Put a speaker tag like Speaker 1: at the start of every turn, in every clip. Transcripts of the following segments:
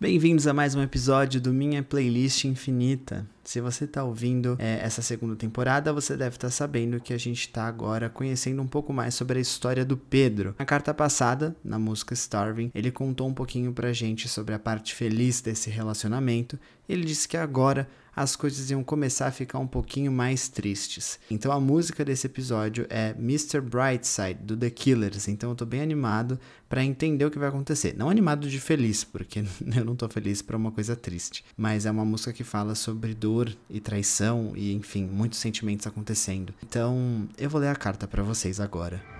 Speaker 1: Bem-vindos a mais um episódio do Minha Playlist Infinita. Se você está ouvindo é, essa segunda temporada, você deve estar tá sabendo que a gente está agora conhecendo um pouco mais sobre a história do Pedro. Na carta passada, na música Starving, ele contou um pouquinho pra gente sobre a parte feliz desse relacionamento. Ele disse que agora as coisas iam começar a ficar um pouquinho mais tristes. Então a música desse episódio é Mr. Brightside do The Killers. Então eu tô bem animado para entender o que vai acontecer. Não animado de feliz, porque eu não tô feliz para uma coisa triste, mas é uma música que fala sobre dor e traição e enfim, muitos sentimentos acontecendo. Então, eu vou ler a carta para vocês agora.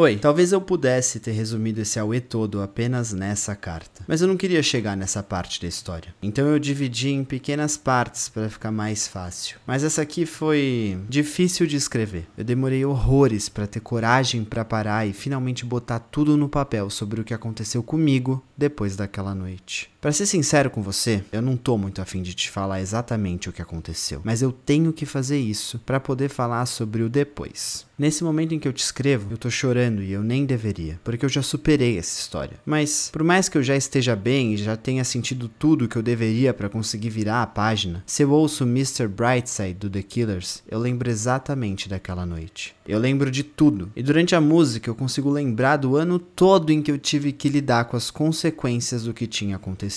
Speaker 1: Oi, talvez eu pudesse ter resumido esse Aue todo apenas nessa carta, mas eu não queria chegar nessa parte da história. Então eu dividi em pequenas partes para ficar mais fácil. Mas essa aqui foi difícil de escrever. Eu demorei horrores para ter coragem para parar e finalmente botar tudo no papel sobre o que aconteceu comigo depois daquela noite. Para ser sincero com você, eu não tô muito afim de te falar exatamente o que aconteceu, mas eu tenho que fazer isso para poder falar sobre o depois. Nesse momento em que eu te escrevo, eu tô chorando e eu nem deveria, porque eu já superei essa história. Mas, por mais que eu já esteja bem e já tenha sentido tudo que eu deveria para conseguir virar a página, se eu ouço Mr. Brightside do The Killers, eu lembro exatamente daquela noite. Eu lembro de tudo. E durante a música eu consigo lembrar do ano todo em que eu tive que lidar com as consequências do que tinha acontecido.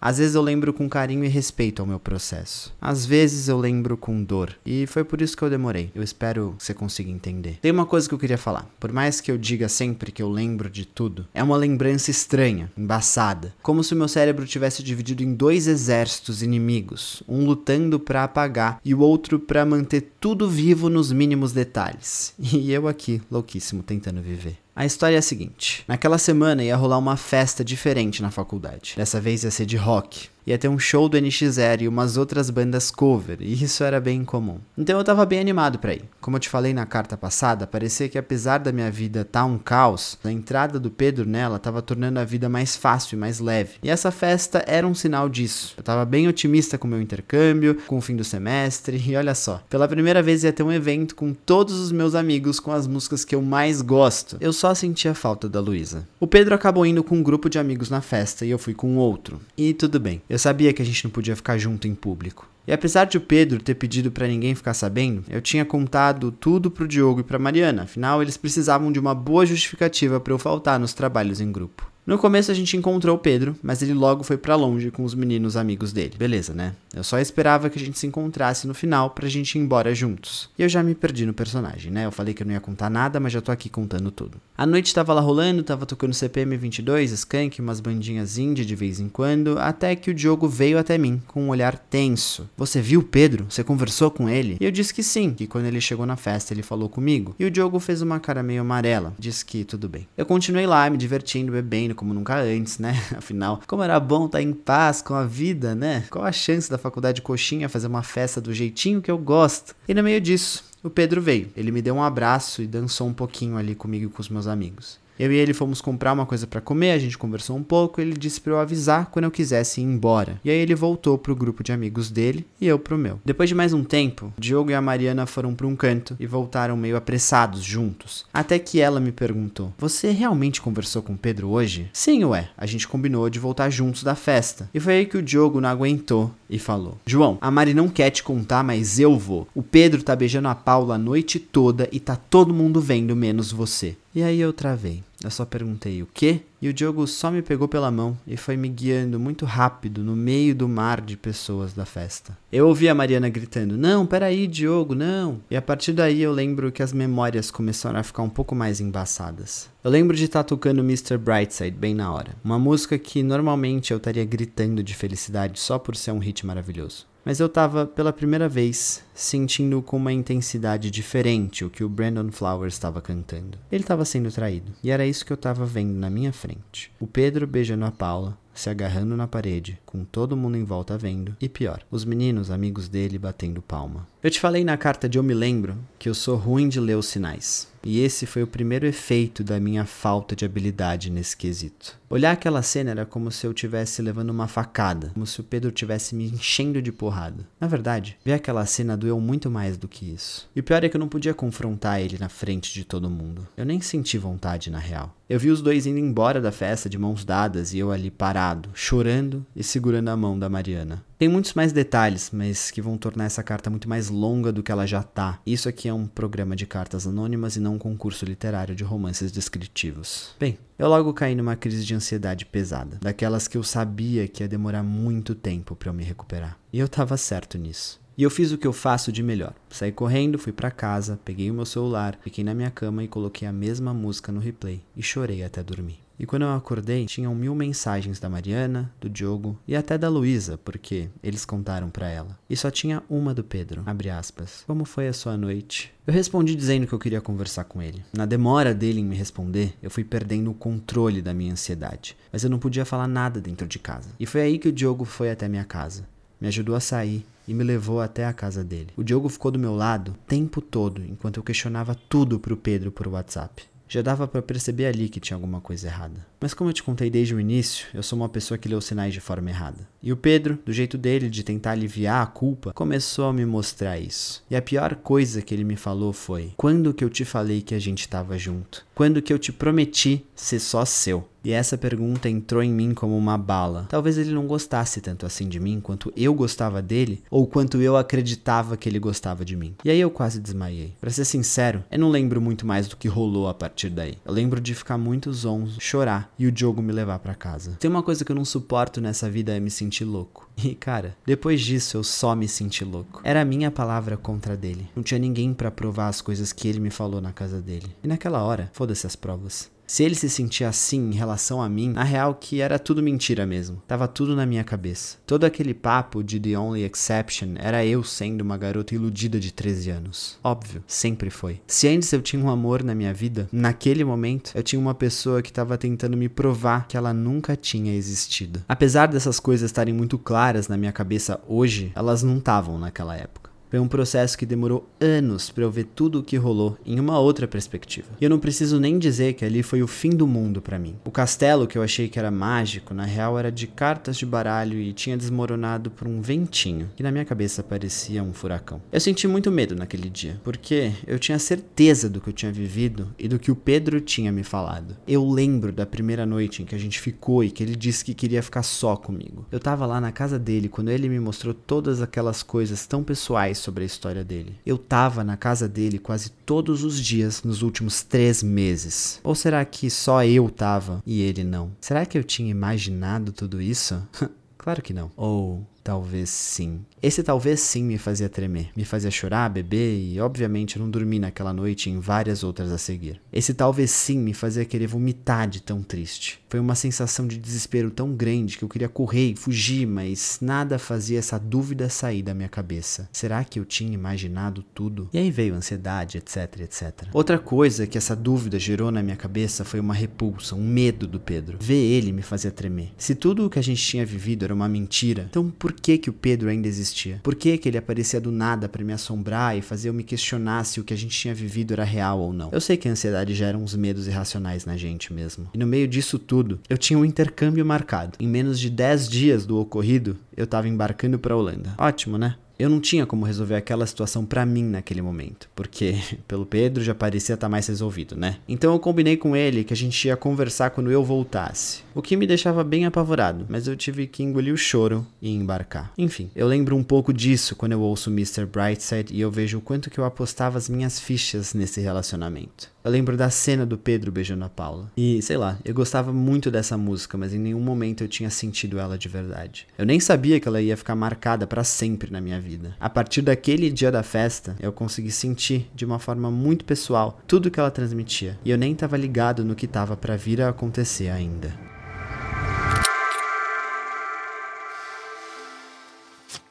Speaker 1: Às vezes eu lembro com carinho e respeito ao meu processo. Às vezes eu lembro com dor. E foi por isso que eu demorei. Eu espero que você consiga entender entender. Tem uma coisa que eu queria falar. Por mais que eu diga sempre que eu lembro de tudo, é uma lembrança estranha, embaçada. Como se o meu cérebro tivesse dividido em dois exércitos inimigos, um lutando para apagar e o outro para manter tudo vivo nos mínimos detalhes. E eu aqui, louquíssimo, tentando viver. A história é a seguinte: naquela semana ia rolar uma festa diferente na faculdade. Dessa vez ia ser de rock ia ter um show do NX0 e umas outras bandas cover, e isso era bem comum. Então eu tava bem animado para ir. Como eu te falei na carta passada, parecia que apesar da minha vida tá um caos, a entrada do Pedro nela tava tornando a vida mais fácil e mais leve. E essa festa era um sinal disso. Eu tava bem otimista com o meu intercâmbio, com o fim do semestre, e olha só, pela primeira vez ia ter um evento com todos os meus amigos com as músicas que eu mais gosto. Eu só sentia falta da Luísa. O Pedro acabou indo com um grupo de amigos na festa e eu fui com outro. E tudo bem. Eu sabia que a gente não podia ficar junto em público. E apesar de o Pedro ter pedido para ninguém ficar sabendo, eu tinha contado tudo pro Diogo e pra Mariana, afinal eles precisavam de uma boa justificativa para eu faltar nos trabalhos em grupo. No começo a gente encontrou o Pedro, mas ele logo foi para longe com os meninos amigos dele. Beleza, né? Eu só esperava que a gente se encontrasse no final pra gente ir embora juntos. E eu já me perdi no personagem, né? Eu falei que eu não ia contar nada, mas já tô aqui contando tudo. A noite tava lá rolando, tava tocando CPM 22, Skank, umas bandinhas indie de vez em quando, até que o Diogo veio até mim com um olhar tenso. Você viu o Pedro? Você conversou com ele? E eu disse que sim, que quando ele chegou na festa ele falou comigo. E o Diogo fez uma cara meio amarela, disse que tudo bem. Eu continuei lá, me divertindo, bebendo, como nunca antes, né? Afinal, como era bom estar tá em paz com a vida, né? Qual a chance da faculdade coxinha fazer uma festa do jeitinho que eu gosto? E no meio disso, o Pedro veio. Ele me deu um abraço e dançou um pouquinho ali comigo e com os meus amigos. Eu e ele fomos comprar uma coisa para comer, a gente conversou um pouco, ele disse para eu avisar quando eu quisesse ir embora. E aí ele voltou pro grupo de amigos dele e eu pro meu. Depois de mais um tempo, Diogo e a Mariana foram para um canto e voltaram meio apressados juntos. Até que ela me perguntou: "Você realmente conversou com Pedro hoje?" "Sim, ué. A gente combinou de voltar juntos da festa." E foi aí que o Diogo não aguentou e falou: "João, a Mari não quer te contar, mas eu vou. O Pedro tá beijando a Paula a noite toda e tá todo mundo vendo menos você." E aí eu travei. Eu só perguntei o quê? E o Diogo só me pegou pela mão e foi me guiando muito rápido no meio do mar de pessoas da festa. Eu ouvi a Mariana gritando: Não, peraí, Diogo, não! E a partir daí eu lembro que as memórias começaram a ficar um pouco mais embaçadas. Eu lembro de estar tocando Mr. Brightside bem na hora. Uma música que normalmente eu estaria gritando de felicidade só por ser um hit maravilhoso. Mas eu tava, pela primeira vez, sentindo com uma intensidade diferente o que o Brandon Flowers estava cantando. Ele estava sendo traído, e era isso que eu estava vendo na minha frente. O Pedro beijando a Paula, se agarrando na parede, com todo mundo em volta vendo, e pior, os meninos amigos dele batendo palma. Eu te falei na carta de Eu Me Lembro que eu sou ruim de ler os sinais. E esse foi o primeiro efeito da minha falta de habilidade nesse quesito. Olhar aquela cena era como se eu estivesse levando uma facada, como se o Pedro tivesse me enchendo de porrada. Na verdade, ver aquela cena doeu muito mais do que isso. E o pior é que eu não podia confrontar ele na frente de todo mundo. Eu nem senti vontade na real. Eu vi os dois indo embora da festa de mãos dadas e eu ali parado, chorando e segurando a mão da Mariana. Tem muitos mais detalhes, mas que vão tornar essa carta muito mais longa do que ela já tá. Isso aqui é um programa de cartas anônimas e não um concurso literário de romances descritivos. Bem, eu logo caí numa crise de ansiedade pesada, daquelas que eu sabia que ia demorar muito tempo para eu me recuperar. E eu tava certo nisso. E eu fiz o que eu faço de melhor. Saí correndo, fui para casa, peguei o meu celular, fiquei na minha cama e coloquei a mesma música no replay e chorei até dormir. E quando eu acordei, tinham mil mensagens da Mariana, do Diogo e até da Luísa, porque eles contaram para ela. E só tinha uma do Pedro, abre aspas. Como foi a sua noite? Eu respondi dizendo que eu queria conversar com ele. Na demora dele em me responder, eu fui perdendo o controle da minha ansiedade, mas eu não podia falar nada dentro de casa. E foi aí que o Diogo foi até minha casa. Me ajudou a sair e me levou até a casa dele. O Diogo ficou do meu lado o tempo todo enquanto eu questionava tudo pro Pedro por WhatsApp. Já dava para perceber ali que tinha alguma coisa errada. Mas como eu te contei desde o início, eu sou uma pessoa que lê os sinais de forma errada. E o Pedro, do jeito dele de tentar aliviar a culpa, começou a me mostrar isso. E a pior coisa que ele me falou foi: "Quando que eu te falei que a gente estava junto? Quando que eu te prometi ser só seu?" E essa pergunta entrou em mim como uma bala. Talvez ele não gostasse tanto assim de mim quanto eu gostava dele, ou quanto eu acreditava que ele gostava de mim. E aí eu quase desmaiei. Para ser sincero, eu não lembro muito mais do que rolou a partir daí. Eu lembro de ficar muito zonzo, chorar e o Diogo me levar para casa. Tem uma coisa que eu não suporto nessa vida é me sentir louco. E cara, depois disso eu só me senti louco. Era a minha palavra contra dele. Não tinha ninguém para provar as coisas que ele me falou na casa dele. E naquela hora, foda-se as provas. Se ele se sentia assim em relação a mim, na real que era tudo mentira mesmo. Tava tudo na minha cabeça. Todo aquele papo de The Only Exception era eu sendo uma garota iludida de 13 anos. Óbvio, sempre foi. Se antes eu tinha um amor na minha vida, naquele momento eu tinha uma pessoa que estava tentando me provar que ela nunca tinha existido. Apesar dessas coisas estarem muito claras na minha cabeça hoje, elas não estavam naquela época. Foi um processo que demorou anos para eu ver tudo o que rolou em uma outra perspectiva. E eu não preciso nem dizer que ali foi o fim do mundo para mim. O castelo que eu achei que era mágico, na real era de cartas de baralho e tinha desmoronado por um ventinho, que na minha cabeça parecia um furacão. Eu senti muito medo naquele dia, porque eu tinha certeza do que eu tinha vivido e do que o Pedro tinha me falado. Eu lembro da primeira noite em que a gente ficou e que ele disse que queria ficar só comigo. Eu tava lá na casa dele quando ele me mostrou todas aquelas coisas tão pessoais sobre a história dele. Eu tava na casa dele quase todos os dias nos últimos três meses. Ou será que só eu tava e ele não? Será que eu tinha imaginado tudo isso? claro que não. Ou Talvez sim. Esse talvez sim me fazia tremer, me fazia chorar, beber e, obviamente, não dormi naquela noite e em várias outras a seguir. Esse talvez sim me fazia querer vomitar de tão triste. Foi uma sensação de desespero tão grande que eu queria correr e fugir, mas nada fazia essa dúvida sair da minha cabeça. Será que eu tinha imaginado tudo? E aí veio ansiedade, etc, etc. Outra coisa que essa dúvida gerou na minha cabeça foi uma repulsa, um medo do Pedro. Ver ele me fazia tremer. Se tudo o que a gente tinha vivido era uma mentira, então por que que o Pedro ainda existia? Por que que ele aparecia do nada para me assombrar e fazer eu me questionar se o que a gente tinha vivido era real ou não? Eu sei que a ansiedade gera uns medos irracionais na gente mesmo. E no meio disso tudo, eu tinha um intercâmbio marcado. Em menos de 10 dias do ocorrido, eu tava embarcando para Holanda. Ótimo, né? Eu não tinha como resolver aquela situação para mim naquele momento, porque pelo Pedro já parecia estar tá mais resolvido, né? Então eu combinei com ele que a gente ia conversar quando eu voltasse, o que me deixava bem apavorado, mas eu tive que engolir o choro e embarcar. Enfim, eu lembro um pouco disso quando eu ouço Mr. Brightside e eu vejo o quanto que eu apostava as minhas fichas nesse relacionamento. Eu lembro da cena do Pedro beijando a Paula. E, sei lá, eu gostava muito dessa música, mas em nenhum momento eu tinha sentido ela de verdade. Eu nem sabia que ela ia ficar marcada para sempre na minha vida. A partir daquele dia da festa, eu consegui sentir de uma forma muito pessoal tudo que ela transmitia. E eu nem estava ligado no que estava para vir a acontecer ainda.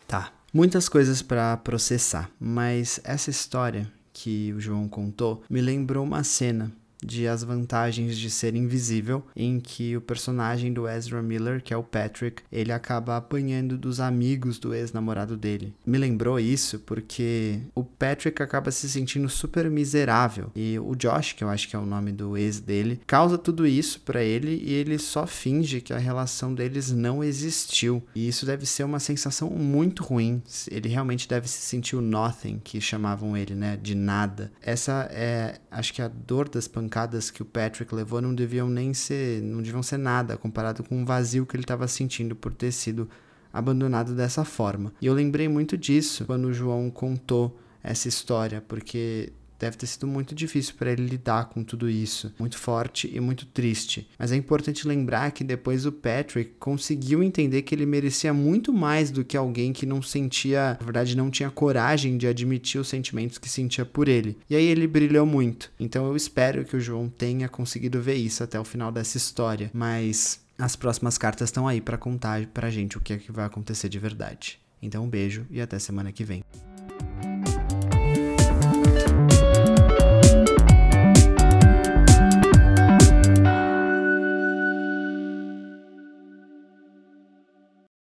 Speaker 1: Tá, Muitas coisas para processar, mas essa história que o João contou me lembrou uma cena de As Vantagens de Ser Invisível, em que o personagem do Ezra Miller, que é o Patrick, ele acaba apanhando dos amigos do ex-namorado dele. Me lembrou isso porque o Patrick acaba se sentindo super miserável e o Josh, que eu acho que é o nome do ex dele, causa tudo isso para ele e ele só finge que a relação deles não existiu. E isso deve ser uma sensação muito ruim. Ele realmente deve se sentir o nothing, que chamavam ele, né, de nada. Essa é, acho que a dor das pancadas pancadas que o Patrick levou não deviam nem ser, não deviam ser nada comparado com o vazio que ele estava sentindo por ter sido abandonado dessa forma. E eu lembrei muito disso quando o João contou essa história, porque Deve ter sido muito difícil para ele lidar com tudo isso, muito forte e muito triste. Mas é importante lembrar que depois o Patrick conseguiu entender que ele merecia muito mais do que alguém que não sentia, na verdade, não tinha coragem de admitir os sentimentos que sentia por ele. E aí ele brilhou muito. Então eu espero que o João tenha conseguido ver isso até o final dessa história. Mas as próximas cartas estão aí para contar pra gente o que é que vai acontecer de verdade. Então um beijo e até semana que vem.